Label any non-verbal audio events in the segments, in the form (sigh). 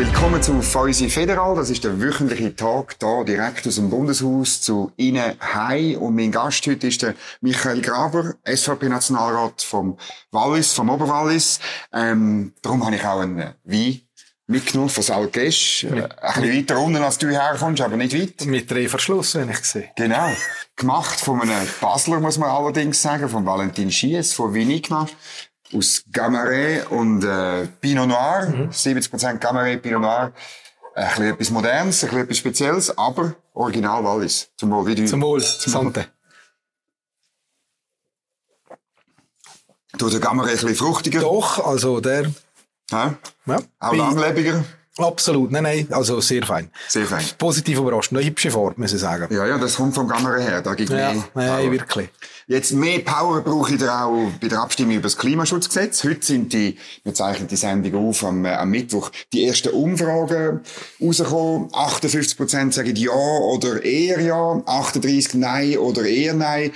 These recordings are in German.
Willkommen zu Fäusi Federal. Das ist der wöchentliche Tag hier direkt aus dem Bundeshaus zu Ihnen heim. Und mein Gast heute ist der Michael Graber, SVP-Nationalrat vom Wallis, vom Oberwallis. Ähm, darum habe ich auch einen Wein mitgenommen von Salgesch. Äh, ein bisschen weiter unten, als du herkommst, aber nicht weit. Mit drei Verschluss, wenn ich sehe. Genau. Gemacht von einem Basler, muss man allerdings sagen, von Valentin Schiess, von Vinigna aus Gamaret und äh, Pinot Noir, mhm. 70% Gamaret, Pinot Noir. Ein bisschen etwas Modernes, ein bisschen etwas Spezielles, aber Original Wallis. Zum Wohl, wie du. Zum Wohl, zum Sante. Du, der Gamaret ein bisschen fruchtiger. Doch, also der... Ja? Ja. Auch langlebiger. Absolut, nein, nein, also sehr fein. Sehr fein. Positiv überrascht, eine hübsche Form, muss ich sagen. Ja, ja, das kommt vom Gamera her, da gibt ja, mehr Nein, Power. wirklich. Jetzt mehr Power brauche ich da auch bei der Abstimmung über das Klimaschutzgesetz. Heute sind die, wir zeichnen die Sendung auf am, äh, am Mittwoch, die ersten Umfragen rausgekommen. 58 Prozent sagen ja oder eher ja, 38 nein oder eher nein.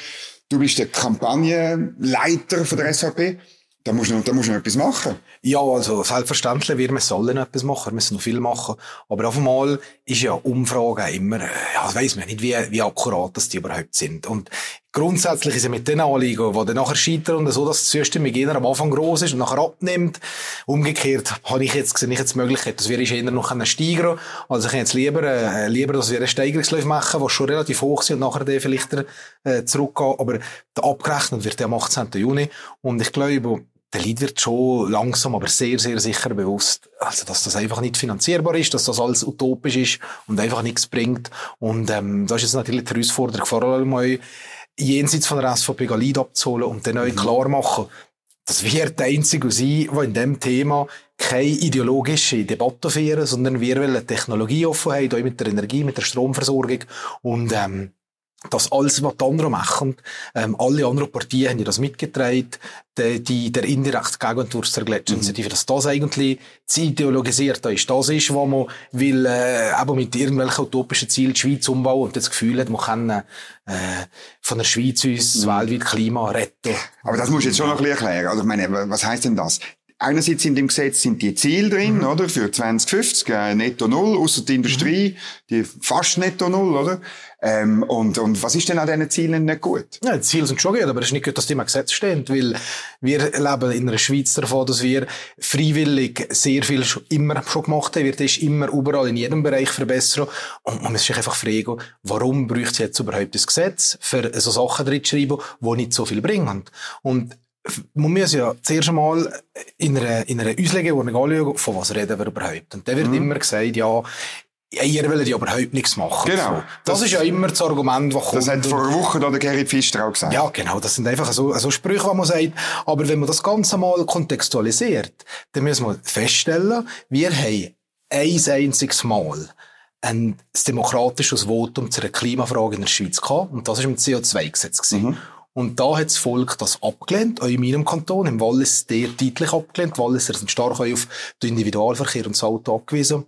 Du bist der Kampagnenleiter von der SVP. Da musst du, da musst du noch etwas machen. Ja, also selbstverständlich, wir sollen etwas machen, wir müssen noch viel machen. Aber auf einmal ist ja Umfragen immer, äh, ja, das weiss man nicht, wie, wie akkurat das die überhaupt sind. Und grundsätzlich ist es mit den Anliegen, die dann nachher scheitern und so, dass die Zustimmung eher am Anfang groß ist und nachher abnimmt. Umgekehrt habe ich jetzt, sehe ich jetzt die Möglichkeit, dass wir eher noch steigern Also ich kann jetzt lieber, äh, lieber, dass wir einen Steigerungsläufe machen, die schon relativ hoch sind und nachher vielleicht äh, zurückgehen. Aber der abgerechnet wird am 18. Juni. Und ich glaube, der Lead wird schon langsam, aber sehr, sehr sicher bewusst, also, dass das einfach nicht finanzierbar ist, dass das alles utopisch ist und einfach nichts bringt. Und, ähm, da ist jetzt natürlich die Herausforderung, vor allem mal jenseits von der SVP Lead abzuholen und dann neu mhm. klar machen, das wird der Einzige sein, der in dem Thema keine ideologische Debatte führen, sondern wir wollen Technologieoffenheit, auch mit der Energie, mit der Stromversorgung und, ähm, dass alles, was die anderen machen, ähm, alle anderen Partien haben ja das mitgetragen, die, die, der indirekte Gegenentwurf zur Gletscherinitiative, mhm. dass das eigentlich zu ideologisiert ist. Das ist, was man will, äh, eben mit irgendwelchen utopischen Zielen die Schweiz umbauen und das Gefühl hat, man kann äh, von der Schweiz uns mhm. weltweit Klima retten. Aber das muss ich jetzt schon noch ein bisschen erklären. Also, ich meine, was heißt denn das? Einerseits in dem Gesetz sind die Ziele drin, mhm. oder? Für 2050, äh, netto null, außer die Industrie, mhm. die fast netto null, oder? Ähm, und, und was ist denn an diesen Zielen nicht gut? Ja, die Ziele sind schon gut, aber es ist nicht gut, dass die im Gesetz stehen, weil wir leben in einer Schweiz davon, dass wir freiwillig sehr viel schon, immer schon gemacht haben. Wir ist immer überall in jedem Bereich verbessern. Und man muss sich einfach fragen, warum bräuchte es jetzt überhaupt das Gesetz für so Sachen drin schreiben, die nicht so viel bringen? Und man muss ja zuerst einmal in einer, in einer Auslegung anschauen, von was reden wir überhaupt. Und da wird mhm. immer gesagt, ja, ihr wollt ja überhaupt nichts machen. Genau. Das, das, ist ja immer das Argument, das kommt. Das hat vor einer Woche der Gerrit Pfister auch gesagt. Ja, genau. Das sind einfach so, so Sprüche, die man sagt. Aber wenn man das Ganze mal kontextualisiert, dann müssen wir feststellen, wir haben ein einziges Mal ein demokratisches Votum zu einer Klimafrage in der Schweiz gehabt. Und das war im CO2-Gesetz. Mhm. Und da hat das Volk das abgelehnt, auch in meinem Kanton, im Wallis der deutlich abgelehnt. Walliser sind stark auf den Individualverkehr und das Auto angewiesen.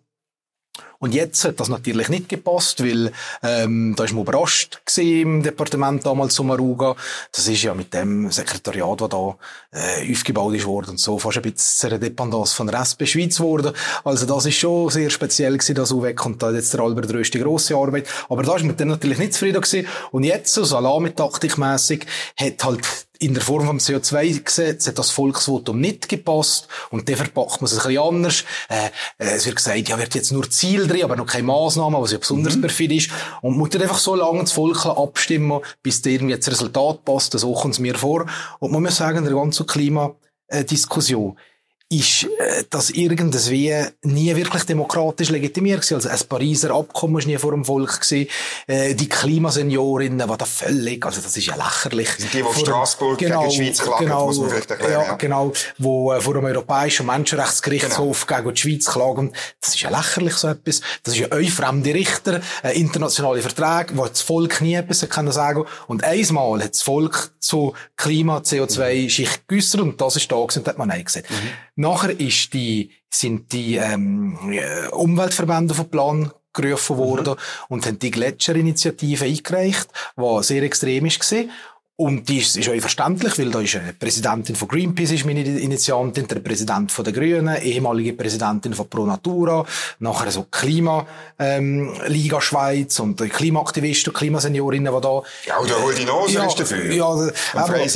Und jetzt hat das natürlich nicht gepasst, weil ähm, da ist man überrascht im Departement damals zu Maruga. Das ist ja mit dem Sekretariat, das da äh, aufgebaut ist worden und so fast ein bisschen eine Dependance von der SP Schweiz geworden. Also das ist schon sehr speziell gewesen, das weg und da jetzt der Albert Röst die grosse Arbeit. Aber da ist man dann natürlich nicht zufrieden gewesen. Und jetzt so Salami-Taktikmässig hat halt in der Form vom CO2-Gesetz hat das Volksvotum nicht gepasst und dann verpackt man es ein bisschen anders. Äh, äh, es wird gesagt, ja, wird jetzt nur Ziel drin, aber noch keine Massnahmen, was ja besonders mhm. perfid ist. Und man muss einfach so lange das Volk abstimmen, bis irgendwie das Resultat passt. So kommt es mir vor. Und man muss sagen, der ganze Klimadiskussion, ist äh, das irgendwie nie wirklich demokratisch legitimiert gewesen. Also ein Pariser Abkommen war nie vor dem Volk gewesen. Äh, die Klimaseniorinnen war da völlig, also das ist ja lächerlich. Die, die vor Straßburg genau, gegen die Schweiz klagen, genau, muss man vielleicht erklären. Ja, ja. genau, wo äh, vor dem Europäischen Menschenrechtsgerichtshof genau. gegen die Schweiz klagen. Das ist ja lächerlich, so etwas. Das ist ja euch fremde Richter, äh, internationale Verträge, wo das Volk nie etwas kann sagen. Und einmal hat das Volk zu Klima, CO2-Schicht mhm. geäussert und das ist da gewesen, und hat man Nein gesagt. Mhm. Nachher ist die, sind die ähm, äh, Umweltverbände den Plan gerufen worden mhm. und haben die Gletscherinitiative eingereicht, die sehr extrem war. Und die ist, auch verständlich, weil da ist eine Präsidentin von Greenpeace, ist meine Initiantin, der Präsident von der Grünen, ehemalige Präsidentin von Pro Natura, nachher so Klima, ähm, Liga Schweiz und Klimaaktivisten und Klimaseniorinnen, die da... Ja, oder hol die Nase ja, ist dafür. Ja, aber,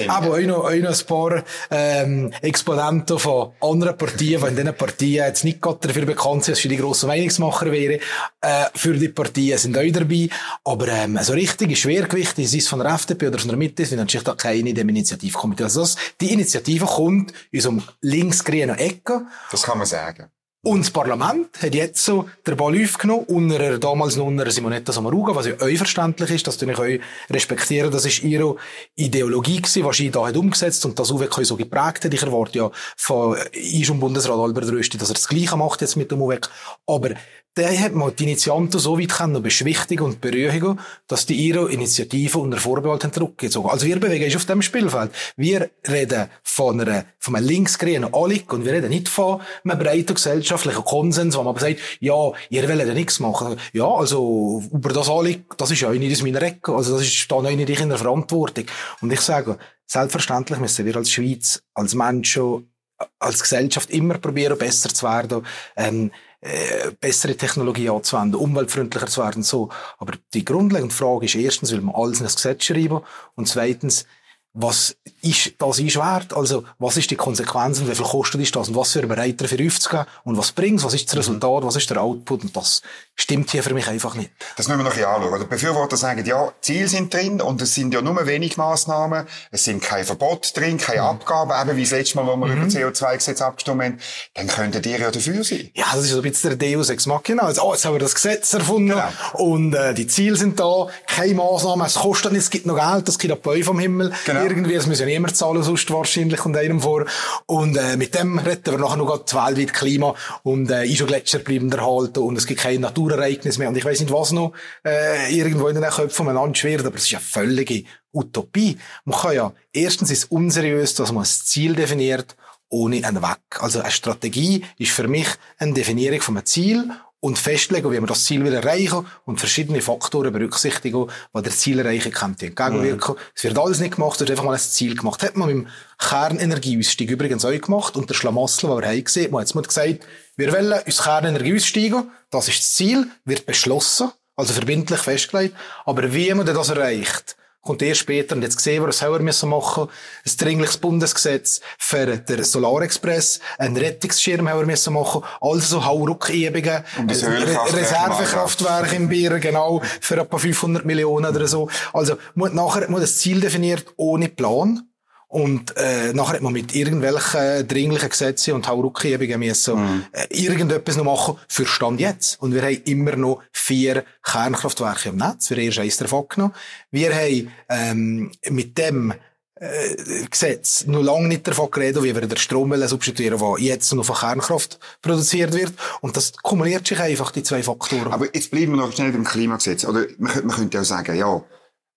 aber auch noch, auch noch ein paar, ähm, Exponenten von anderen Partien, die in diesen Partien jetzt nicht gerade dafür bekannt sind, dass sie die grossen Meinungsmacher wären, äh, für die Partien sind auch dabei. Aber, ähm, so richtige Schwergewicht, ist es von der FDP oder von der Mitte, natürlich da keine in dem Initiativkomitee. Also das, die Initiative kommt so einem linksgrünen Ecke. Das kann man sagen. Und das Parlament hat jetzt so den Ball aufgenommen, unter damals noch unter Simonetta Sommaruga, was ja euch verständlich ist, das tue ich euch respektieren, das ist ihre Ideologie gewesen, was sie da hat umgesetzt und das UWEC so geprägt hat. Ich erwarte ja von unserem Bundesrat Albert Rösti, dass er das Gleiche macht jetzt mit dem UWEC. Aber der hat mal die Initianten so weit können beschwichtigen und beruhigen, dass die ihre Initiative unter Vorbehalt haben zurückgezogen. Also wir bewegen uns auf dem Spielfeld. Wir reden von einer, von einem linksgrünen Anliegen und wir reden nicht von einem breiten gesellschaftlichen Konsens, wo man sagt, ja, ihr wollt ja nichts machen. Ja, also, über das Anliegen, das ist ja nicht aus meiner Ecke. Also, das ist da nicht in der Verantwortung. Und ich sage, selbstverständlich müssen wir als Schweiz, als Menschen, als Gesellschaft immer probieren, besser zu werden. Ähm, äh, bessere Technologie anzuwenden, umweltfreundlicher zu werden, so. Aber die grundlegende Frage ist erstens, will man alles in das Gesetz schreiben? Und zweitens, was ist das ist wert? Also, was ist die Konsequenz und wie viel kostet ist das? Und was für bereit dafür aufzugehen? Und was bringt's? Was ist das Resultat? Was ist der Output? Und das stimmt hier für mich einfach nicht. Das müssen wir noch ein bisschen anschauen. Die Befürworter sagen, ja, Ziele sind drin und es sind ja nur wenig Massnahmen. Es sind kein Verbot drin, keine mhm. Abgaben, eben wie das letzte Mal, wo wir mhm. über CO2-Gesetz abgestimmt haben. Dann könntet ihr ja dafür sein. Ja, das ist so ein bisschen der Deus Ex Machina. Also, oh, jetzt haben wir das Gesetz erfunden genau. und äh, die Ziele sind da, keine Massnahmen, es kostet nicht, es gibt noch Geld, das gibt ein vom Himmel. Genau. Irgendwie, es müssen ja niemand zahlen, sonst wahrscheinlich kommt einem vor. Und äh, mit dem retten wir nachher noch das weltweite Klima und äh, Gletscher bleiben erhalten und es gibt keine Naturereignisse mehr und ich weiß nicht, was noch äh, irgendwo in den Köpfen voneinander schwirrt, aber es ist ja völlige Utopie. Man kann ja, erstens ist es unseriös, dass man ein Ziel definiert, ohne einen Weg. Also eine Strategie ist für mich eine Definierung von einem Ziel und festlegen, wie man das Ziel will erreichen und verschiedene Faktoren berücksichtigen, die der Zielerreichung könnte entgegenwirken. Mhm. Es wird alles nicht gemacht, es wird einfach mal ein Ziel gemacht. Hat man mit dem Kernenergieausstieg übrigens auch gemacht und der Schlamassel, den wir haben gesehen, man hat jetzt gesagt, wir wollen uns Kernenergie aussteigen, das ist das Ziel, wird beschlossen, also verbindlich festgelegt, aber wie man das erreicht, kommt erst später. Und jetzt sehen wir, was wir müssen machen? Ein dringliches Bundesgesetz für den Solarexpress, einen Rettungsschirm haben wir müssen machen, also so Hauruckübungen, Re Reservekraftwerke im Bier, genau, für etwa 500 Millionen oder so. Also, man nachher, man das Ziel definiert ohne Plan. Und äh, nachher hat man mit irgendwelchen dringlichen Gesetzen und Hauruckübungen müssen mhm. äh, irgendetwas noch machen für Stand jetzt. Und wir haben immer noch vier Kernkraftwerke im Netz. Wir haben erst eins davon genommen. Wir haben ähm, mit dem äh, Gesetz noch lange nicht davon geredet, wie wir den Strom substituieren der jetzt noch von Kernkraft produziert wird. Und das kumuliert sich einfach, die zwei Faktoren. Aber jetzt bleiben wir noch schnell beim Klimagesetz. Oder man, man könnte ja sagen, ja,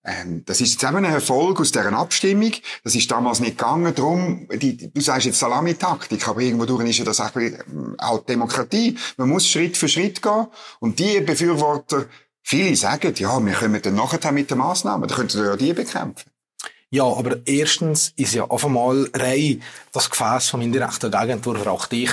ähm, das ist jetzt eben ein Erfolg aus deren Abstimmung. Das ist damals nicht gegangen. Darum, die, du sagst jetzt Salamitaktik, aber irgendwo durch ist ja das auch, ähm, Demokratie. Man muss Schritt für Schritt gehen. Und die Befürworter, viele sagen, ja, wir kommen dann nachher mit den Massnahmen. Da könnten wir ja die bekämpfen. Ja, aber erstens ist ja auf einmal rein das Gefäß vom indirekten Gegenentwurf auch dich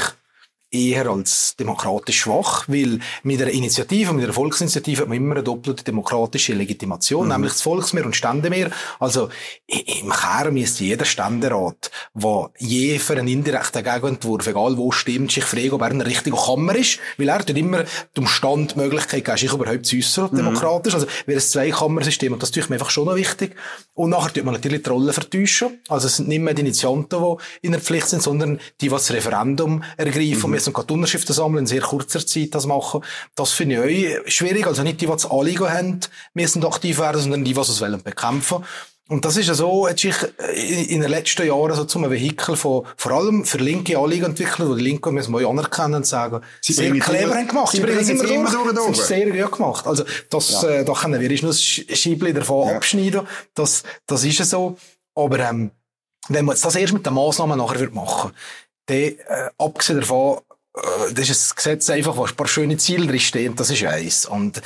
eher als demokratisch schwach, weil mit einer Initiative, mit einer Volksinitiative hat man immer eine doppelte demokratische Legitimation, mhm. nämlich das Volksmehr und Ständemehr. Also im Kern müsste jeder Ständerat, der je für einen indirekten Gegenentwurf, egal wo stimmt, sich fragen, ob er eine richtige Kammer ist, weil er dort immer dem Stand die Möglichkeit gibt, sich überhaupt zu äußern, mhm. demokratisch. Also wäre es zwei Kammersystem und das tut mir einfach schon noch wichtig. Und nachher tut man natürlich die Rolle vertäuschen. Also es sind nicht mehr die Initianten, die in der Pflicht sind, sondern die, die das Referendum ergreifen. Mhm müssen gerade Unterschriften sammeln, in sehr kurzer Zeit das machen. Das finde ich auch schwierig. Also nicht die, die das Anliegen haben, müssen aktiv werden, sondern die, die es wollen bekämpfen. Und das ist ja so, hat sich in den letzten Jahren so zum Vehikel von, vor allem für linke Anliegen entwickelt, wo die Linken müssen wir anerkennen und sagen, sie sehr clever haben gemacht. Sie bringen es immer, durch. durch. Das ist sehr gut gemacht. Also, das, ja. äh, da können wir nur das Scheibli davon ja. abschneiden. Das, das ist ja so. Aber, ähm, wenn man jetzt das erst mit den Massnahmen nachher machen würde, dann, äh, abgesehen davon, äh, das ist ein Gesetz einfach, wo ein paar schöne Ziele drinstehen, das ist eins. Und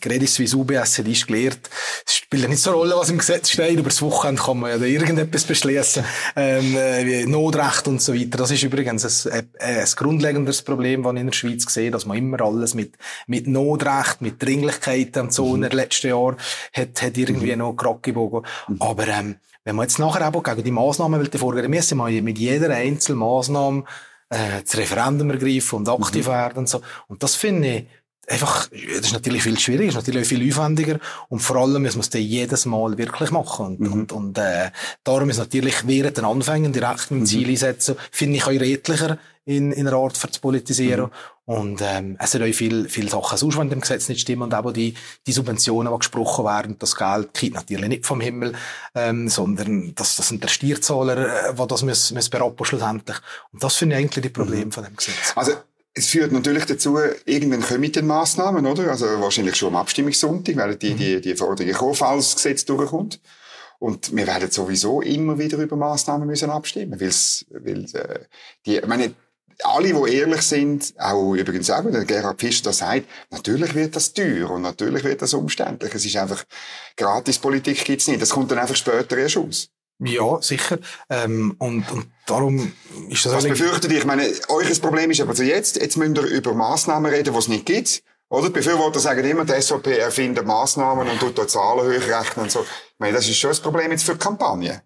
Credit Suisse UBS hat ist gelehrt, es spielt ja nicht so eine Rolle, was im Gesetz steht, über das Wochenende kann man ja da irgendetwas beschließen, ähm, äh, wie Notrecht und so weiter. Das ist übrigens ein, ein, ein grundlegendes Problem, das ich in der Schweiz sehe, dass man immer alles mit, mit Notrecht, mit Dringlichkeiten und so mhm. in den letzten Jahren hat, hat irgendwie mhm. noch Krackebogen. Mhm. Aber, ähm, wenn man jetzt nachher aber gegen die Massnahmen will vorgehen, müssen wir mit jeder einzelnen Massnahme äh, das Referendum ergreifen und aktiv mhm. werden und so. Und das finde ich einfach, das ist natürlich viel schwieriger, ist natürlich viel aufwendiger und vor allem muss man es dann jedes Mal wirklich machen. Und, mhm. und, und äh, darum ist natürlich während den Anfängen direkt mit dem Ziel mhm. einsetzen, finde ich auch redlicher in, in einer Art für zu politisieren. Mhm. Und ähm, es sind auch viele, viele Sachen sonst, wenn dem Gesetz nicht stimmen und eben die, die Subventionen, die gesprochen werden, das Geld kommt natürlich nicht vom Himmel, ähm, sondern das, das sind der Steuerzahler, äh, die das müssen, müssen berappen schlussendlich. Und das finde ich eigentlich die Probleme mhm. von dem Gesetz. Also es führt natürlich dazu, irgendwann kommen die Massnahmen, oder? Also wahrscheinlich schon am Abstimmungssonntag werden die, die, die Forderungen kommen, falls das Gesetz durchkommt. Und wir werden sowieso immer wieder über Massnahmen müssen abstimmen, weil's, weil äh, die, ich meine, alle, die ehrlich sind, auch übrigens auch, wenn der Gerhard Pfister sagt, natürlich wird das teuer und natürlich wird das umständlich. Es ist einfach, Gratispolitik gibt's nicht. Das kommt dann einfach später erst aus. Ja, sicher. Ähm, und, und darum ist das... Was befürchtet ihr? Ich meine, euch Problem ist aber zu jetzt, jetzt müsst ihr über Massnahmen reden, die es nicht gibt. Oder? Die Befürworter sagen immer, die SVP erfindet Massnahmen und tut da Zahlen hochrechnen und so. Ich meine, das ist schon das Problem jetzt für die Kampagne.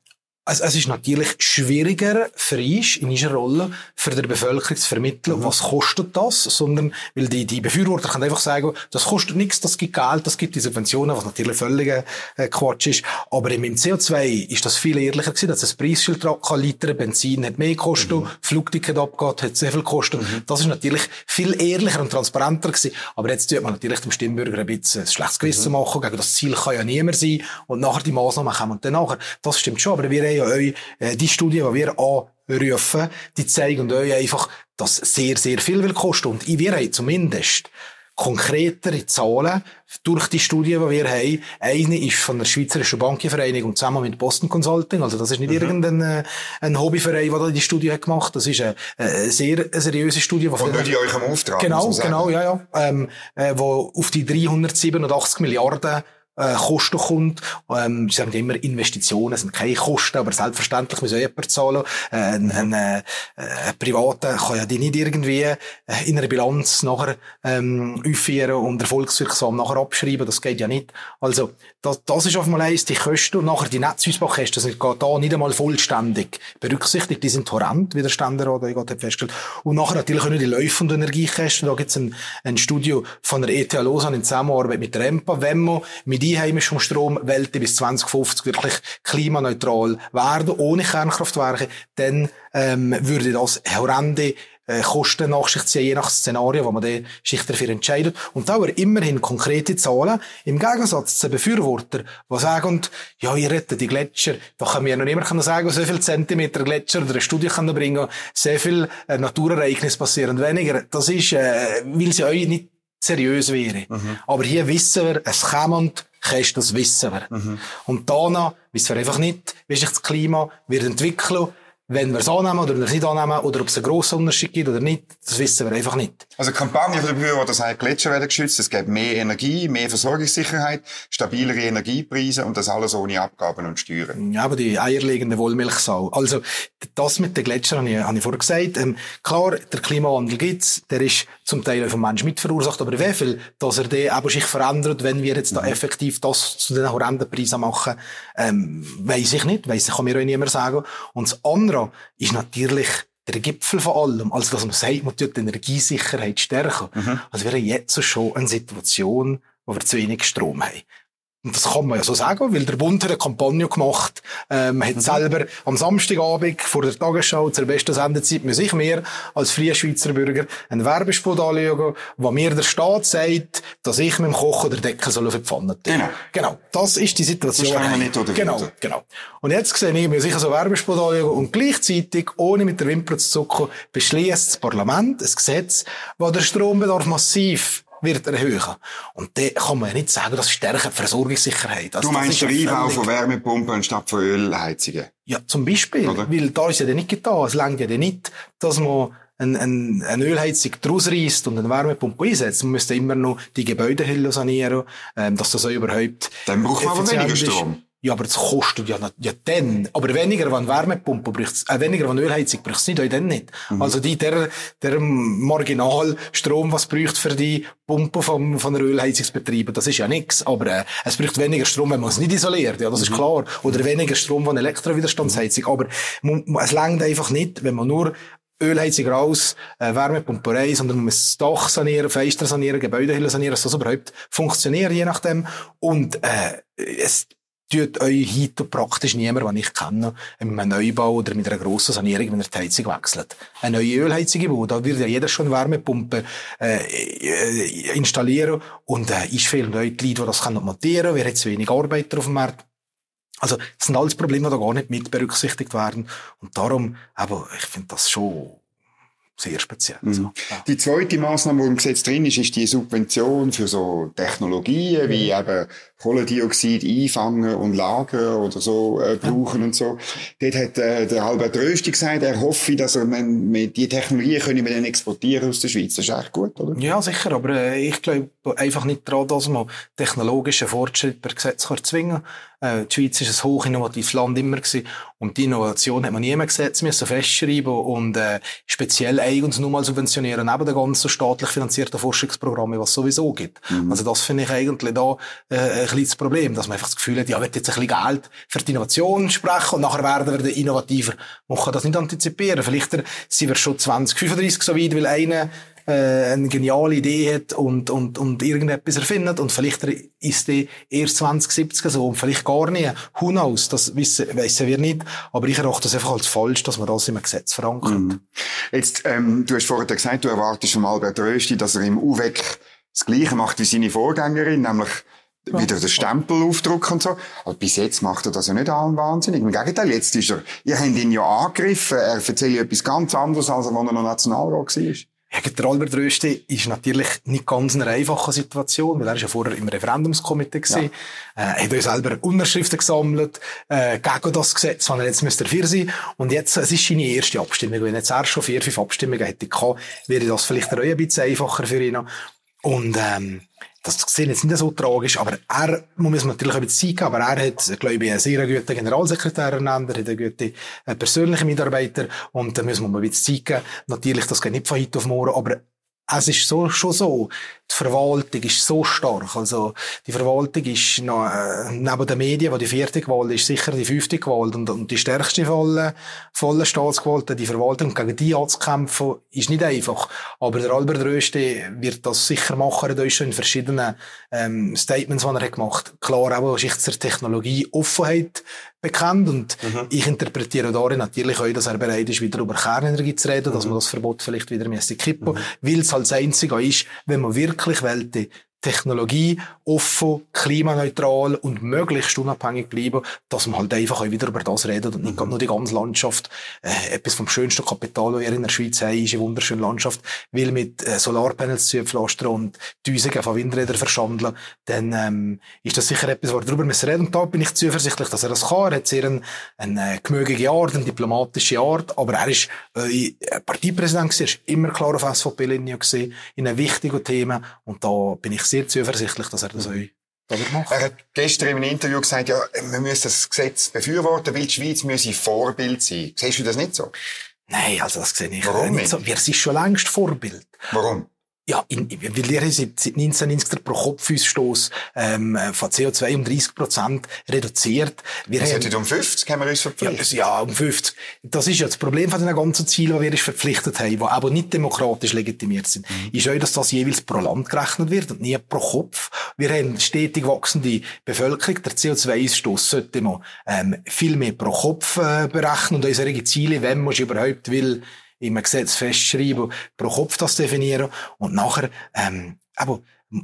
Also, es ist natürlich schwieriger für uns, in unserer Rolle, für die Bevölkerung zu vermitteln, mhm. was kostet das, sondern, weil die, die Befürworter können einfach sagen, das kostet nichts, das gibt Geld, das gibt die Subventionen, was natürlich völliger äh, Quatsch ist. Aber im CO2 ist das viel ehrlicher gewesen, dass ein Preisschild kann, Liter Benzin hat mehr gekostet, mhm. Flugticket abgeht, hat sehr viel gekostet. Mhm. Das ist natürlich viel ehrlicher und transparenter gewesen. Aber jetzt tut man natürlich dem Stimmbürger ein bisschen ein schlechtes Gewissen mhm. machen, gegen das Ziel kann ja niemand sein, und nachher die Maßnahmen kommen und dann nachher. Das stimmt schon, aber wir ja euch, äh, die Studie, die wir anrufen, die zeigen euch einfach, dass sehr, sehr viel will kosten. Und wir haben zumindest konkretere Zahlen durch die Studie, die wir haben. Eine ist von der Schweizerischen Bankenvereinigung zusammen mit Boston Consulting. Also das ist nicht mhm. irgendein äh, ein Hobbyverein, der die Studie hat gemacht. Das ist eine, eine sehr seriöse Studie. Von nicht in eurem Auftrag. Genau, genau, ja, ja. Ähm, äh, wo auf die 387 Milliarden äh, Kosten kommt. Ähm, sie sagen immer, Investitionen sind keine Kosten, aber selbstverständlich muss jemand zahlen. Äh, ein, ein, äh, ein Privater kann ja die nicht irgendwie äh, in einer Bilanz nachher ähm, aufführen und erfolgswirksam nachher abschreiben. Das geht ja nicht. Also das, das ist auf einmal eins, die Kosten und nachher die Netzausbaukosten sind da nicht einmal vollständig berücksichtigt. Die sind horrend, wie der Ständerat gerade festgestellt. Und nachher natürlich auch nicht die laufenden Energiekosten. Da gibt es ein, ein Studio von der ETH Lausanne in Zusammenarbeit mit der EMPA. Wenn man mit einheimischem Strom weltweit bis 2050 wirklich klimaneutral werden, ohne Kernkraftwerke, dann ähm, würde das horrende äh, Kosten nach sich ziehen, je nach Szenario, wo man dann sich dafür entscheidet. Und da haben wir immerhin konkrete Zahlen, im Gegensatz zu Befürwortern, die sagen, ja, ihr rettet die Gletscher, da kann mir noch niemand sagen, so viel Zentimeter Gletscher oder eine Studie kann bringen, sehr viel äh, Naturereignis passieren weniger. Das ist, äh, weil sie euch nicht seriös wäre. Mhm. Aber hier wissen wir, es kommt kannst das wissen wir. Mhm. Und danach wissen wir einfach nicht, wie sich das Klima wird entwickeln wenn wir es annehmen oder wir es nicht annehmen oder ob es einen grossen Unterschied gibt oder nicht, das wissen wir einfach nicht. Also die Kampagne von der Befürworter sagt, Gletscher werden geschützt, es gibt mehr Energie, mehr Versorgungssicherheit, stabilere Energiepreise und das alles ohne Abgaben und Steuern. Ja, aber die eierlegende Wollmilchsau. Also das mit den Gletschern habe ich, habe ich vorher gesagt. Ähm, klar, der Klimawandel gibt's, der ist zum Teil vom Menschen mitverursacht, aber wie viel, dass er den eben sich verändert, wenn wir jetzt da mhm. effektiv das zu den horrenden Preisen machen, ähm, weiss ich nicht, weiss ich, kann mir auch niemand sagen. Und das andere ist natürlich der Gipfel von allem, also dass man sagt, man tut die Energiesicherheit stärken. Mhm. Also wir haben jetzt schon eine Situation, wo wir zu wenig Strom haben. Und das kann man ja so sagen, weil der Bund hat eine Kampagne gemacht, ähm, hat mhm. selber am Samstagabend vor der Tagesschau zur besten Sendezeit muss ich mir als freie Schweizer Bürger einen Werbespot anschauen, wo mir der Staat sagt, dass ich mit dem Kochen der Deckel soll auf die Pfanne tun. Genau. Genau. Das ist die Situation. Das kann nicht, oder Genau, wieder. genau. Und jetzt sehe ich mir sicher so Werbespot anschauen und gleichzeitig, ohne mit der Wimper zu zucken, beschließt das Parlament ein Gesetz, wo der Strombedarf massiv wird erhöhen. Und da kann man ja nicht sagen, das stärkt die Versorgungssicherheit. Also, du meinst den Einbau von Wärmepumpen anstatt von Ölheizungen? Ja, zum Beispiel. Oder? Weil da ist ja dann nicht getan. Es längt ja dann nicht, dass man eine, eine, eine Ölheizung daraus reißt und eine Wärmepumpe einsetzt, man müsste immer noch die Gebäudehülle sanieren, ähm, dass das auch überhaupt Dann braucht man aber weniger Strom. Ja, aber das kostet ja, ja dann. Aber weniger, wenn Wärmepumpe braucht's, äh, weniger, wenn Ölheizung braucht's nicht, auch dann nicht. Mhm. Also die, der, der Marginalstrom, was braucht für die Pumpe vom, von der Ölheizungsbetriebe, das ist ja nichts. Aber, äh, es braucht weniger Strom, wenn man es nicht isoliert. Ja, das mhm. ist klar. Oder weniger Strom von Elektrowiderstandsheizung. Aber es längt einfach nicht, wenn man nur Ölheizung raus, äh, Wärmepumpe rein, sondern man muss das Dach sanieren, Fenster sanieren, Gebäudehülle sanieren, dass das überhaupt funktioniert, je nachdem. Und, äh, es tut euch heute praktisch niemand, den ich kenne, mit einem Neubau oder mit einer grossen Sanierung, wenn er die Heizung wechselt. Eine neue Ölheizung bauen, da wird ja jeder schon Wärmepumpe äh, äh, installieren und äh, ist fehlen Leute, die das können montieren, wir haben zu wenig Arbeiter auf dem Markt. Also, das sind alles Probleme, die da gar nicht mit berücksichtigt werden. Und darum, aber ich finde das schon sehr speziell. Mhm. So, ja. Die zweite Maßnahme, die im Gesetz drin ist, ist die Subvention für so Technologien mhm. wie eben Kohlendioxid einfangen und lagern oder so äh, brauchen ja. und so. Dort hat äh, der Albert Rösti gesagt, er hoffe, dass er man, mit die Technologien können wir dann exportieren aus der Schweiz. Das ist echt gut, oder? Ja, sicher, aber äh, ich glaube einfach nicht daran, dass man technologischen Fortschritt per Gesetz kann zwingen kann. Äh, die Schweiz ist ein hoch innovatives Land immer gewesen und die Innovation hat man nie mehr gesetzt müssen festschreiben und äh, speziell eigens nur mal subventionieren, neben den ganzen staatlich finanzierten Forschungsprogrammen, was es sowieso gibt. Mhm. Also das finde ich eigentlich da äh, ein kleines Problem, dass man einfach das Gefühl hat, ja, wird jetzt ein bisschen Geld für die Innovation sprechen und nachher werden wir innovativer. Man kann das nicht antizipieren. Vielleicht sind wir schon 2035 so weit, weil einer äh, eine geniale Idee hat und, und, und irgendetwas erfindet und vielleicht ist die erst 2070 so und vielleicht gar nicht. Who knows? Das wissen, wissen wir nicht. Aber ich erachte das einfach als falsch, dass man das im Gesetz verankert. Mhm. Jetzt, ähm, du hast vorher gesagt, du erwartest von Albert Rösti, dass er im UWEC das Gleiche macht wie seine Vorgängerin, nämlich wieder den Stempel aufdrucken und so. Aber bis jetzt macht er das ja nicht allen wahnsinnig. Im Gegenteil, jetzt ist er, ihr habt ihn ja angegriffen, er erzählt etwas ganz anderes, als er, als er noch Nationalrat war. Ja, der Albert Rösti ist natürlich nicht ganz eine einfache Situation, weil er ist ja vorher im Referendumskomitee gewesen. Ja. Äh, hat ja selber Unterschriften gesammelt, äh, gegen das Gesetz, wenn er jetzt müsste dafür sein. Und jetzt, es ist seine erste Abstimmung. Wenn jetzt erst schon vier, fünf Abstimmungen hätte gehabt, wäre das vielleicht auch ein bisschen einfacher für ihn. Und, ähm, das sehen jetzt nicht so tragisch, aber er muss natürlich ein bisschen zeigen, aber er hat, glaube ich, einen sehr guten Generalsekretär ernannt, er hat einen guten äh, persönlichen Mitarbeiter und da müssen wir ein bisschen zeigen. Natürlich, das geht nicht von heute auf morgen, aber es ist so, schon so, die Verwaltung ist so stark. Also, die Verwaltung ist noch, äh, neben den Medien, wo die vierte Gewalt ist, sicher die fünfte Gewalt und, und die stärkste volle, volle Staatsgewalt, die Verwaltung gegen die anzukämpfen, ist nicht einfach. Aber der Albert Rösti wird das sicher machen, er hat schon in verschiedenen, ähm, Statements, die er hat gemacht. Klar, auch Schicht zur Technologie Offenheit bekannt und mhm. ich interpretiere darin natürlich auch, dass er bereit ist, wieder über Kernenergie zu reden, mhm. dass man das Verbot vielleicht wieder müsste kippen, mhm. weil es halt das Einzige ist, wenn man wirklich wollte, Technologie offen, klimaneutral und möglichst unabhängig bleiben, dass man halt einfach auch wieder über das redet und nicht mhm. nur die ganze Landschaft, äh, etwas vom schönsten Kapital, das wir in der Schweiz haben, ist eine wunderschöne Landschaft, will mit äh, Solarpanels zupflastern und Düsen von Windrädern verschandeln, dann ähm, ist das sicher etwas, worüber wir reden und da bin ich zuversichtlich, dass er das kann. Er hat sehr eine, eine gemögige Art, eine diplomatische Art, aber er ist äh, Parteipräsident gewesen, er ist immer klar auf SVP-Linie in einem wichtigen Thema und da bin ich sehr zuversichtlich, dass er das mhm. auch machen. Er hat gestern in einem Interview gesagt, ja, wir müssen das Gesetz befürworten, weil die Schweiz müsse Vorbild sein. Siehst du das nicht so? Nein, also das sehe ich Warum nicht so. Wir sind schon längst Vorbild. Warum? Ja, in, weil wir seit, seit 1990 der Pro-Kopf-Ausstoß ähm, von CO2 um 30 Prozent reduziert. Wir das haben, um 50 haben wir uns verpflichtet. Ja, ja, um 50. Das ist ja das Problem von den ganzen Zielen, die wir uns verpflichtet haben, die aber nicht demokratisch legitimiert sind. Mhm. Ist auch, dass das jeweils pro Land gerechnet wird und nie pro Kopf. Wir haben stetig wachsende Bevölkerung. Der CO2-Ausstoß sollte man ähm, viel mehr pro Kopf äh, berechnen und unsere Ziele, wenn man überhaupt will, im Gesetz festschreiben, pro Kopf das definieren und nachher, ähm, aber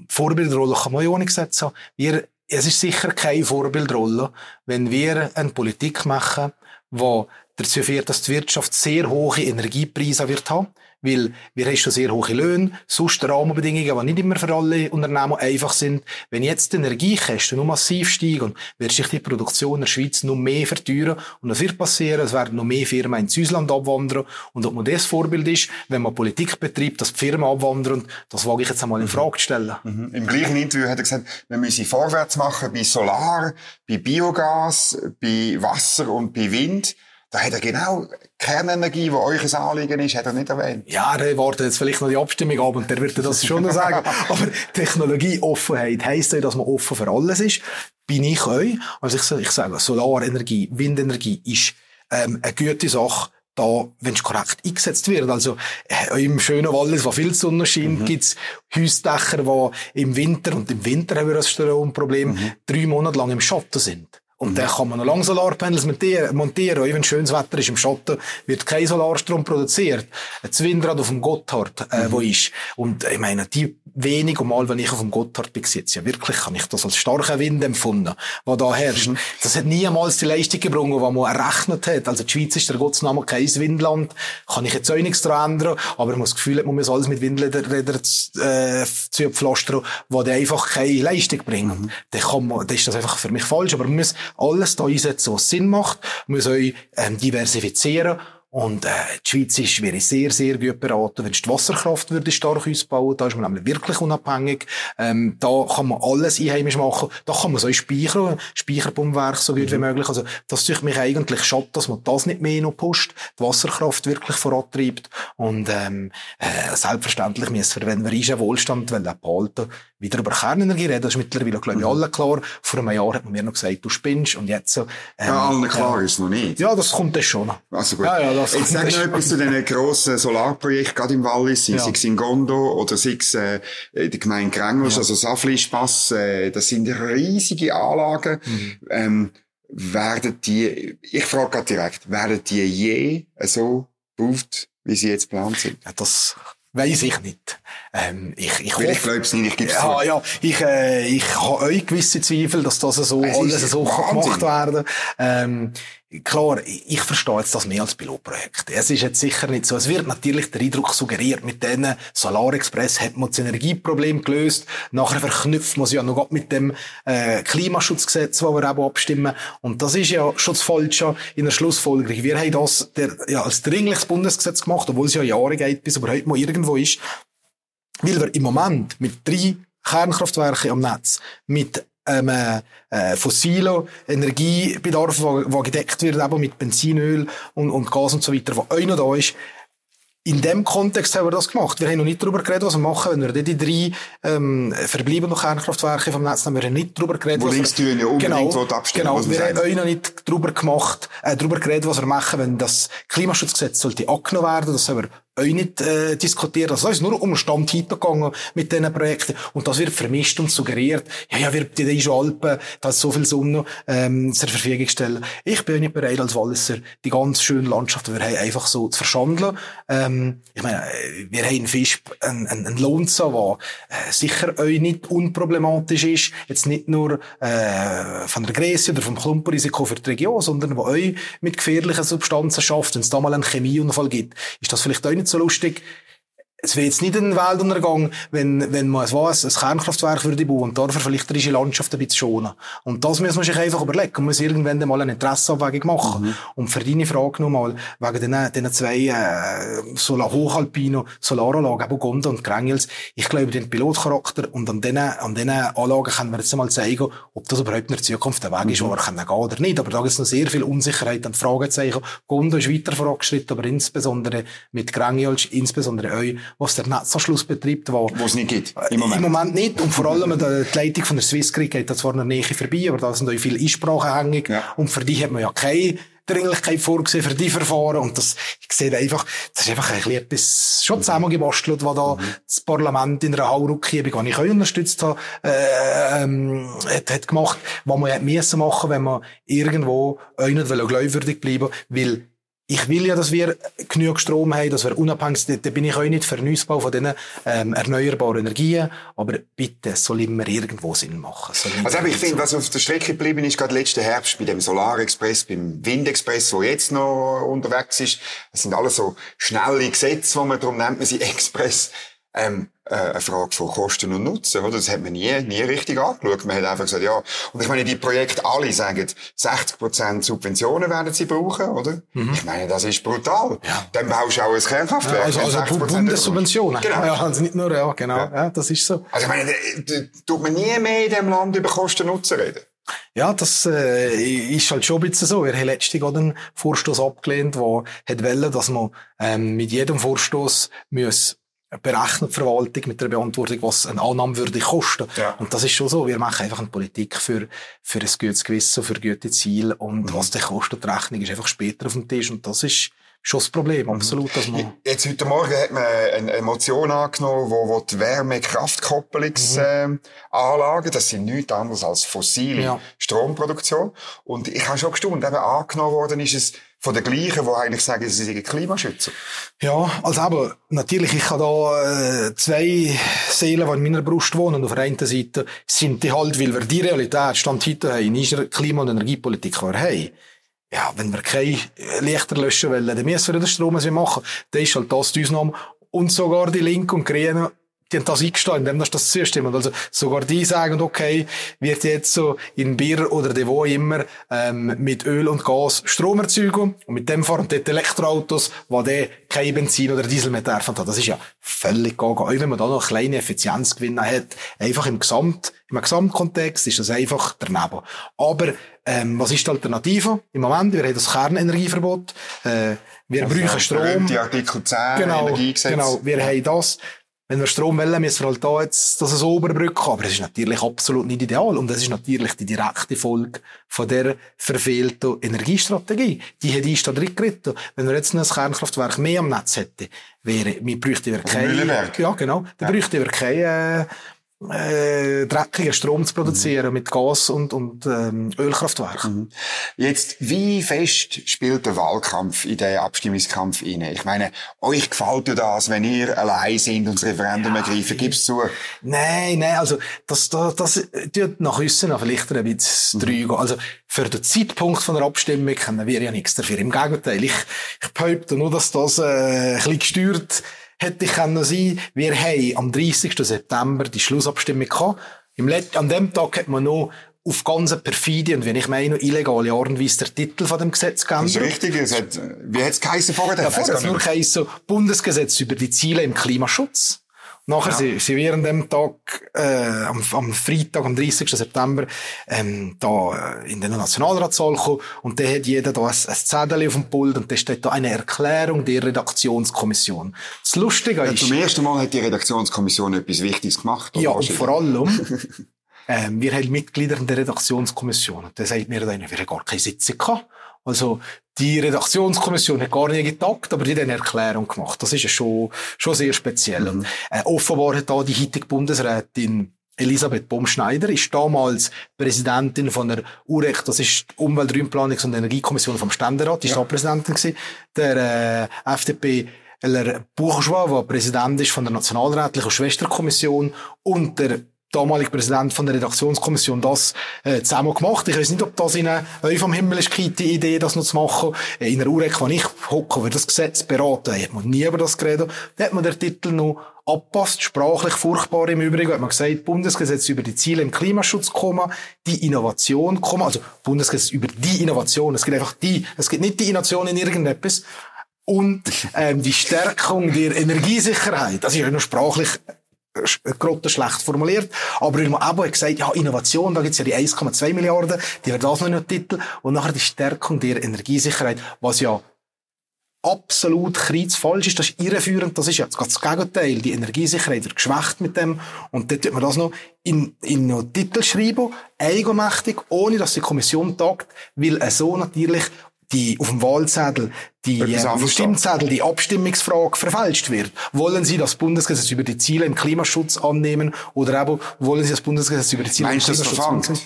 Vorbildrolle kann man ja auch nicht setzen. Wir, es ist sicher keine Vorbildrolle, wenn wir eine Politik machen, wo dazu führt, dass die Wirtschaft sehr hohe Energiepreise wird haben. Weil wir haben schon sehr hohe Löhne, sonst Rahmenbedingungen, die nicht immer für alle Unternehmen einfach sind. Wenn jetzt die Energiekosten nur massiv steigen, wird sich die Produktion in der Schweiz noch mehr verteuern. Und was wird passieren? Es werden noch mehr Firmen ins Ausland abwandern. Und ob man das Vorbild ist, wenn man Politik betreibt, dass die Firmen abwandern, das wage ich jetzt einmal in Frage zu stellen. Mhm. Im gleichen Interview hat er gesagt, wir müssen vorwärts machen bei Solar, bei Biogas, bei Wasser und bei Wind. Da hat er genau Kernenergie, die euch ein Anliegen ist, hat er nicht erwähnt. Ja, der wartet jetzt vielleicht noch die Abstimmung ab und der wird das schon noch sagen. (laughs) Aber Technologieoffenheit heisst ja, dass man offen für alles ist. Bin ich euch. Also ich, ich sage, Solarenergie, Windenergie ist ähm, eine gute Sache da, wenn es korrekt eingesetzt wird. Also, äh, im schönen Wallis, wo viel Sonne scheint, mhm. gibt's Häusdächer, die im Winter, und im Winter haben wir das Stromproblem, mhm. drei Monate lang im Schatten sind. Und dann kann man noch lange Solarpanels montieren. Und wenn schönes Wetter ist im Schatten, wird kein Solarstrom produziert. Ein Windrad auf dem Gotthard, äh, mhm. wo ist. Und ich meine, die wenige Mal, wenn ich auf dem Gotthard bin, ja wirklich, kann ich das als starken Wind empfunden, der da herrscht. Mhm. Das hat niemals die Leistung gebrungen, die man errechnet hat. Also die Schweiz ist der Gottesname kein Windland. Kann ich jetzt auch nichts daran ändern. Aber man muss das Gefühl man muss alles mit Windrädern äh, zu pflastern, die einfach keine Leistung bringen. Mhm. Dann, kann man, dann ist das einfach für mich falsch. Aber man muss alles da einsetzen, was Sinn macht. Muss euch ähm, diversifizieren und äh, die Schweiz ist, wäre sehr, sehr gut beraten, wenn die Wasserkraft würde stark ausbauen. Da ist man nämlich wirklich unabhängig. Ähm, da kann man alles einheimisch machen. Da kann man so speichern, Speicherpumpwerk so gut mhm. wie möglich. Also das tue mich eigentlich schade, dass man das nicht mehr noch pusht, die Wasserkraft wirklich vorantreibt. Und ähm, äh, selbstverständlich müssen wir, wenn wir unseren Wohlstand behalten wieder über Kernenergie reden. Das ist mittlerweile, glaube ich, mhm. allen klar. Vor einem Jahr hat man mir noch gesagt, du spinnst. Und jetzt so. Ähm, ja, allen klar äh, ist noch nicht. Ja, das kommt dann schon. Also gut. Ja, ja, das jetzt sag noch etwas zu diesen grossen Solarprojekten, gerade im Wallis, sei ja. es in Gondo oder sei es äh, in der Gemeinde Grengels, ja. also Saflispass. Äh, das sind riesige Anlagen. Mhm. Ähm, werden die, ich frage gerade direkt, werden die je so gebaut, wie sie jetzt geplant sind? Ja, das Weiß ich nicht. Ähm, ich, ich, hoffe, ich glaube es nicht, ich gebe es ja, ja, ich, äh, ich habe euch gewisse Zweifel, dass das so, es alles so gemacht werden ähm, Klar, ich verstehe jetzt das mehr als Pilotprojekt. Es ist jetzt sicher nicht so. Es wird natürlich der Eindruck suggeriert, mit denen Solar Express hat man das Energieproblem gelöst. Nachher verknüpft man es ja noch mit dem äh, Klimaschutzgesetz, wo wir auch abstimmen. Und das ist ja schon das Falsche in der Schlussfolgerung. Wir haben das der, ja, als dringliches Bundesgesetz gemacht, obwohl es ja Jahre geht, bis überhaupt mal irgendwo ist. Weil wir im Moment mit drei Kernkraftwerken am Netz, mit ähm, äh, fossiler Energiebedarf, der gedeckt wird, eben mit Benzinöl und, und Gas und so weiter, der auch noch da ist. In dem Kontext haben wir das gemacht. Wir haben noch nicht darüber geredet, was wir machen, wenn wir die drei ähm, verbleibenden Kernkraftwerke vom Netz haben. Wir haben nicht darüber geredet, Wo was wir, ja unbedingt genau, abstimmen, genau, wir haben auch noch nicht darüber gemacht, äh, darüber geredet, was wir machen, wenn das Klimaschutzgesetz sollte angenommen werden. Das haben wir auch nicht äh, diskutiert. Also es ist nur um Stand gegangen mit diesen Projekten. Und das wird vermischt und suggeriert, ja, ja, wir die diese Alpen, da ist so viel Sonne ähm, zur Verfügung stellen. Ich bin nicht bereit, als Walliser die ganz schöne Landschaft, die wir haben, einfach so zu verschandeln. Ähm, ich meine, wir haben in Fisch einen, einen, einen Lohnsa, der äh, sicher auch nicht unproblematisch ist. Jetzt nicht nur äh, von der Größe oder vom Klumpenrisiko für die Region, sondern wo auch mit gefährlichen Substanzen schafft. Wenn es da mal einen Chemieunfall gibt, ist das vielleicht auch nicht so lustig. Es wäre jetzt nicht ein Weltuntergang, wenn, wenn man, es was, ein Kernkraftwerk würde bauen und dafür vielleicht die Landschaft ein bisschen schonen. Und das muss man sich einfach überlegen. Man muss irgendwann mal eine Interessenabwägung machen. Mhm. Und für deine Frage nochmal, wegen diesen, diesen zwei, äh, Solar Hochalpino, Solaranlagen, eben Gonda und Grengels, ich glaube, den Pilotcharakter und an diesen, an diesen Anlagen können wir jetzt mal zeigen, ob das überhaupt in der Zukunft der Weg ist, mhm. wo wir können gehen oder nicht. Aber da gibt es noch sehr viel Unsicherheit und Fragezeichen. Gonda ist weiter vorangeschritten, aber insbesondere mit Grengels, insbesondere euch, was der Netzanschluss betreibt, wo es nicht gibt. Im Moment. Im Moment nicht. Und vor allem die Leitung von der Swissgrid geht da zwar in der Nähe vorbei, aber da sind auch viele Einsprachen hängig. Ja. Und für die hat man ja keine Dringlichkeit vorgesehen für die Verfahren. Und das, ich sehe einfach, das ist einfach ein bisschen etwas schon zusammengebastelt, was da mhm. das Parlament in einer Hauruckgebung, die ich auch unterstützt habe, äh, ähm, hat, hat gemacht, was man hätte müssen machen, wenn man irgendwo nicht glaubwürdig bleiben weil ich will ja, dass wir genug Strom haben, dass wir unabhängig sind. Da bin ich auch nicht für den Ausbau von diesen ähm, erneuerbaren Energien. Aber bitte, es soll immer irgendwo Sinn machen. Also ich finde, was auf der Strecke geblieben ist, gerade letzten Herbst bei dem Solarexpress, beim Windexpress, wo jetzt noch unterwegs ist, das sind alles so schnelle Gesetze, wo man, darum nennt man sie (laughs) Express ähm, äh, eine Frage von Kosten und Nutzen, oder? Das hat man nie, nie richtig angeschaut. Man hat einfach gesagt, ja. Und ich meine, die Projekte alle sagen, 60% Subventionen werden sie brauchen, oder? Mhm. Ich meine, das ist brutal. Ja. Dann baust du auch ein Kernkraftwerk. Ja, also, also Bundessubventionen. Genau. Ja, also nicht nur, ja, genau. Ja. ja. das ist so. Also ich meine, tut man nie mehr in diesem Land über Kosten und Nutzen reden. Ja, das äh, ist halt schon ein bisschen so. Wir haben letztens einen Vorstoß abgelehnt, der hat wollen, dass man ähm, mit jedem Vorstoß muss berechnet die Verwaltung mit der Beantwortung, was eine Annahme würde kosten. Ja. Und das ist schon so. Wir machen einfach eine Politik für, für ein gutes Gewissen, für gute Ziele. Und mhm. was der kostet, die Rechnung ist einfach später auf dem Tisch. Und das ist schon das Problem, mhm. absolut. Dass man Jetzt heute Morgen hat man eine Motion angenommen, wo, wo die Wärmekraftkopplungsanlagen, mhm. äh, das sind nichts anderes als fossile ja. Stromproduktion. Und ich habe schon gestaunt, eben angenommen worden ist es von den gleichen, die eigentlich sagen, sie sind Klimaschützer. Ja, also aber natürlich, ich habe da äh, zwei Seelen, die in meiner Brust wohnen. Auf der einen Seite sind die halt, weil wir die Realität Stand heute haben, in unserer Klima- und Energiepolitik, die wir haben. Ja, wenn wir keine Lichter löschen wollen, dann müssen wir den Strom machen. Dann ist halt das die Ausnahme. Und sogar die Linken und Grünen die haben das eingestanden, indem das das zustimmen. Also sogar die sagen, okay, wird jetzt so in Bier oder de wo immer ähm, mit Öl und Gas Strom erzeugen und mit dem fahren dort Elektroautos, wo der kein Benzin oder Diesel mehr darf. Das ist ja völlig gaga. Auch wenn man da noch kleine Effizienzgewinne hat, einfach im Gesamt, im Gesamtkontext ist das einfach daneben. Aber ähm, was ist die Alternative? Im Moment, wir haben das Kernenergieverbot, äh, wir also brauchen Strom. Die Artikel 10 genau, Energiegesetz. Genau, wir haben das wenn wir Strom wollen, müssen wir halt da jetzt das so überbrücken. Aber es ist natürlich absolut nicht ideal. Und das ist natürlich die direkte Folge von der verfehlten Energiestrategie. Die hat uns da drin geritten. Wenn wir jetzt ein Kernkraftwerk mehr am Netz hätten, wäre, wir bräuchten wir keine, ja, genau, dann ja. bräuchten wir keine, äh, äh, dreckigen Strom zu produzieren mhm. mit Gas und, und ähm, Ölkraftwerken. Mhm. Jetzt, wie fest spielt der Wahlkampf in den Abstimmungskampf inne? Ich meine, euch gefällt ja das, wenn ihr allein sind und das Referendum ja, ergreifen, gibt's zu? Nein, nein, also das, das, das tut nach aussen vielleicht ein bisschen mhm. drüber. Also für den Zeitpunkt von der Abstimmung können wir ja nichts dafür. Im Gegenteil, ich, ich behaupte nur, dass das äh, ein bisschen gesteuert hätte ich können sein. Wir haben am 30. September die Schlussabstimmung gehabt. Im Let an dem Tag hat man noch auf ganze Perfidie und wenn ich meine, illegale Art und Weise der Titel von dem Gesetz geändert. Das ist richtig. Es hat, wie hat es geheißen vorher? Ja, vorher hat es nur geheißen, Bundesgesetz über die Ziele im Klimaschutz. Nachher ja. sind, sind wir an dem Tag, äh, am, am Freitag, am 30. September, ähm, da äh, in den Nationalratssaal gekommen und da hat jeder da ein, ein Zettel auf dem Pult und da steht da eine Erklärung der Redaktionskommission. Das Lustige ja, ist... Zum ersten Mal hat die Redaktionskommission etwas Wichtiges gemacht. Ja, und vor allem... (laughs) ähm, wir haben Mitglieder in der Redaktionskommission. Und der sagt mir dann, wir haben gar keine Sitzung gehabt. Also, die Redaktionskommission hat gar nicht getagt, aber die hat eine Erklärung gemacht. Das ist ja schon, schon sehr speziell. Mhm. Äh, offenbar hat da die heutige Bundesrätin Elisabeth Baumschneider ist damals Präsidentin von der UREC, das ist die Umwelt-, Raumplanungs- und Energiekommission vom Ständerat, die ja. ist da Präsidentin gewesen. Der äh, FDP Eller Bourgeois, der Präsident ist von der Nationalrätlichen Schwesterkommission und der damalige Präsident von der Redaktionskommission das äh, zusammen gemacht. Ich weiß nicht, ob das in euch vom Himmel ist die Idee, das noch zu machen. Äh, in der UREC, wo ich hocke, wird das Gesetz beraten, hat man nie über das geredet. Da hat man den Titel noch abpasst, sprachlich furchtbar im Übrigen, hat man gesagt, Bundesgesetz über die Ziele im Klimaschutz, die Innovation, also Bundesgesetz über die Innovation, es gibt einfach die, es gibt nicht die Innovation in irgendetwas, und ähm, die Stärkung der Energiesicherheit, das ist ja nur sprachlich gerade schlecht formuliert. Aber weil man eben gesagt ja, Innovation, da gibt's ja die 1,2 Milliarden, die hat das noch nicht Titel. Und nachher die Stärkung der Energiesicherheit, was ja absolut kreuzfalsch ist, das ist irreführend, das ist ja das Gegenteil. Die Energiesicherheit wird geschwächt mit dem. Und dort tut man das noch in, in einen Titel schreiben, eigenmächtig, ohne dass die Kommission tagt, weil so natürlich die auf dem Wahlzettel die äh, Stimmzettel, die Abstimmungsfrage verfälscht wird. Wollen Sie das Bundesgesetz über die Ziele im Klimaschutz annehmen oder aber wollen Sie das Bundesgesetz über die Ziele Meinst im Klimaschutz annehmen?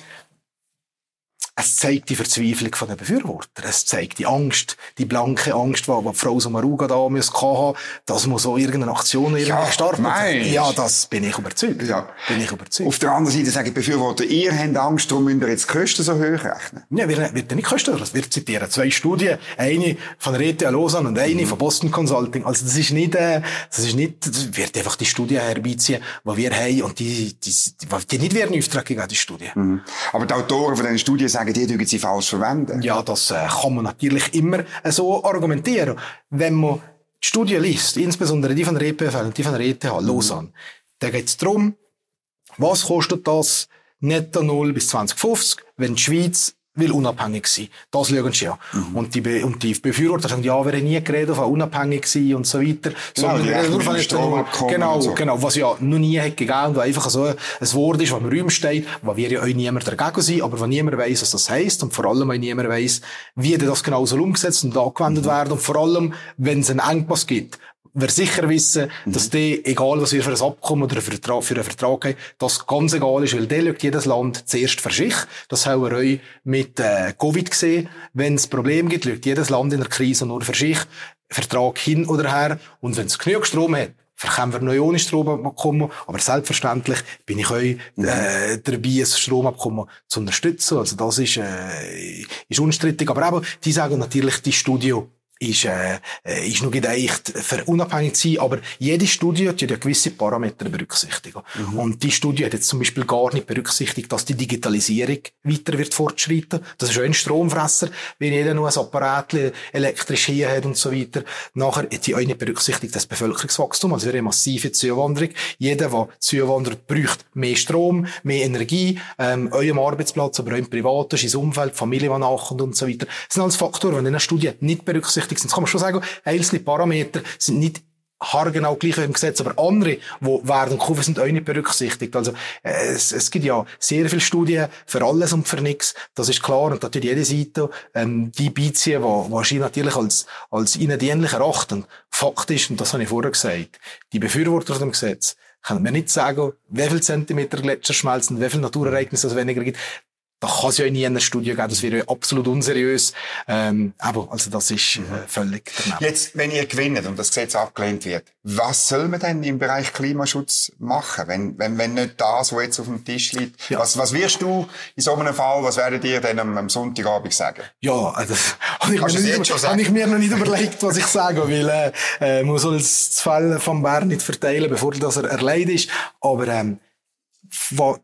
Es zeigt die Verzweiflung von den Befürwortern. Es zeigt die Angst, die blanke Angst, die, die Frau Sommaruga da muss haben, dass man so irgendeine Aktion irgendwie ja, startet. Ja, das bin ich überzeugt. Ja. Bin ich überzeugt. Auf der anderen Seite sagen die Befürworter, ihr habt Angst, darum müsst ihr jetzt die Kosten so hoch rechnen. Ja, wir, wird nicht Kosten, das wird zitieren. Zwei Studien, eine von der ETH Lausanne und eine mhm. von Boston Consulting. Also das ist nicht, äh, das ist nicht, das wird einfach die Studie herbeiziehen, die wir haben und die, die, die, die nicht werden Auftrag die Studie. Mhm. Aber die Autoren von diesen Studien sagen, die dürfen sie falsch verwenden. Ja, das äh, kann man natürlich immer äh, so argumentieren. Wenn man die Studie liest, insbesondere die von der EPFL und die von der ETH Lausanne, mhm. dann geht es darum, was kostet das netto 0 bis 2050, wenn die Schweiz will unabhängig sein. Das schauen sie ja. Mhm. Und, die Be und die Befürworter sagen, ja, wir haben nie geredet von unabhängig sein und so weiter. Genau, Sondern nur von Strom Genau, so. genau. Was ja noch nie hat gegeben und einfach so ein Wort ist, was im Raum steht, wo wir ja auch niemand dagegen sind, aber wo niemand weiss, was das heisst und vor allem auch niemand weiss, wie das genau soll umgesetzt und angewendet mhm. werden und vor allem, wenn es einen Engpass gibt, wir sicher wissen, mhm. dass die, egal was wir für ein Abkommen oder für einen Vertrag haben, das ganz egal ist, weil der schaut jedes Land zuerst für sich. Das haben wir auch mit äh, Covid gesehen. Wenn es Probleme gibt, schaut jedes Land in der Krise nur für sich. Vertrag hin oder her. Und wenn es genug Strom hat, können wir noch ohne Stromabkommen. Aber selbstverständlich bin ich euch mhm. äh, dabei, ein Stromabkommen zu unterstützen. Also das ist, äh, ist unstrittig. Aber eben, die sagen natürlich, die Studio ist, äh, äh, ist noch gedeicht, für unabhängig zu sein, aber jede Studie hat ja gewisse Parameter berücksichtigen. Mhm. Und die Studie hat jetzt zum Beispiel gar nicht berücksichtigt, dass die Digitalisierung weiter wird fortschreiten. Das ist auch ein Stromfresser, wenn jeder nur ein Apparat elektrisch hier hat und so weiter. Nachher hat sie auch nicht berücksichtigt das Bevölkerungswachstum, also eine massive Zuwanderung. Jeder, der zuwandert, braucht mehr Strom, mehr Energie, ähm, eurem Arbeitsplatz, aber auch im privaten, ins Umfeld, Familie, die nachkommt und so weiter. Das sind alles Faktoren, die in einer Studie nicht berücksichtigt berücksichtigt sind. Das kann man schon sagen, einzelne Parameter sind nicht haargenau gleich im Gesetz, aber andere, wo werden Kurven sind auch nicht berücksichtigt. Also es, es gibt ja sehr viele Studien für alles und für nichts. Das ist klar und natürlich jede Seite ähm, die beiziehen, die wahrscheinlich natürlich als als ihnen dienlich erachten. Fakt ist und das habe ich vorher gesagt, die Befürworter von dem Gesetz können mir nicht sagen, wie viel Zentimeter Gletscher schmelzen, wie viel Naturereignisse es weniger gibt da kann es ja nie in einer Studie geben, das wäre absolut unseriös. Ähm, aber, also das ist äh, völlig daneben. Jetzt, wenn ihr gewinnt und das Gesetz abgelehnt wird, was soll man denn im Bereich Klimaschutz machen, wenn, wenn, wenn nicht das, was jetzt auf dem Tisch liegt? Ja. Was, was wirst du in so einem Fall, was werdet ihr denn am, am Sonntagabend sagen? Ja, das (laughs) habe ich, mir nicht, hab ich mir noch nicht überlegt, was ich sage, weil äh, äh man soll das Fall vom Bern nicht verteilen, bevor das er erledigt ist. Aber ähm,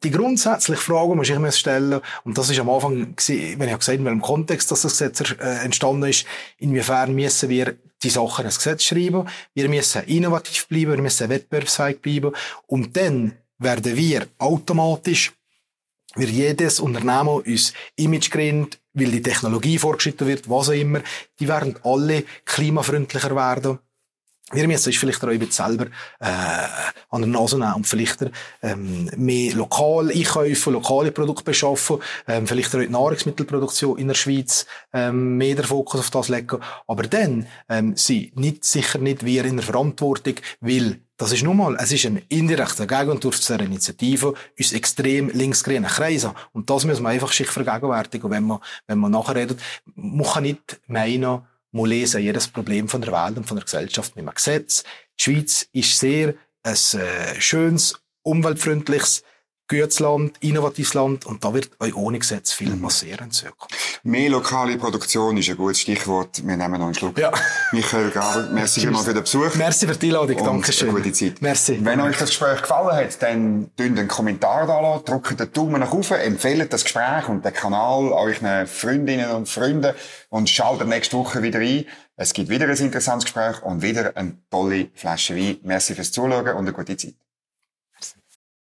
die grundsätzliche Frage muss ich mir stellen, und das ist am Anfang, wenn ich gesagt in welchem Kontext dass das Gesetz äh, entstanden ist, inwiefern müssen wir die Sachen ins Gesetz schreiben, wir müssen innovativ bleiben, wir müssen wettbewerbsfähig bleiben, und dann werden wir automatisch, wir jedes Unternehmen uns Image gründet, weil die Technologie vorgeschritten wird, was auch immer, die werden alle klimafreundlicher werden, wir müssen uns vielleicht auch bisschen selber äh, an der Nase nehmen und vielleicht ähm, mehr lokal einkaufen, lokale Produkte beschaffen, ähm, vielleicht auch die Nahrungsmittelproduktion in der Schweiz ähm, mehr den Fokus auf das legen. Aber dann ähm, sind nicht, sicher nicht wir in der Verantwortung, weil das ist nun mal, es ist ein indirekter Gegenentwurf zu dieser Initiative, uns extrem linksgrüne Kreise. Und das müssen wir einfach sich vergegenwärtigen. Und wenn man, wenn man nachher redet, man kann nicht meinen, muss lesen jedes Problem von der Welt und von der Gesellschaft mit einem Gesetz. Die Schweiz ist sehr ein äh, schönes, umweltfreundliches, gutes Land, innovatives Land und da wird euch ohne Gesetz viel mhm. passieren in Zukunft. Mehr lokale Produktion ist ein gutes Stichwort. Wir nehmen noch einen Schluck. Ja. Michael Gaber, merci vielmals für den Besuch. Merci für die Einladung, danke schön. gute Zeit. Merci. Wenn euch das Gespräch gefallen hat, dann drückt einen Kommentar da drückt den Daumen nach oben, empfehlt das Gespräch und den Kanal euren Freundinnen und Freunden und schaltet nächste Woche wieder ein. Es gibt wieder ein interessantes Gespräch und wieder eine tolle Flasche Wein. Merci fürs Zuschauen und eine gute Zeit.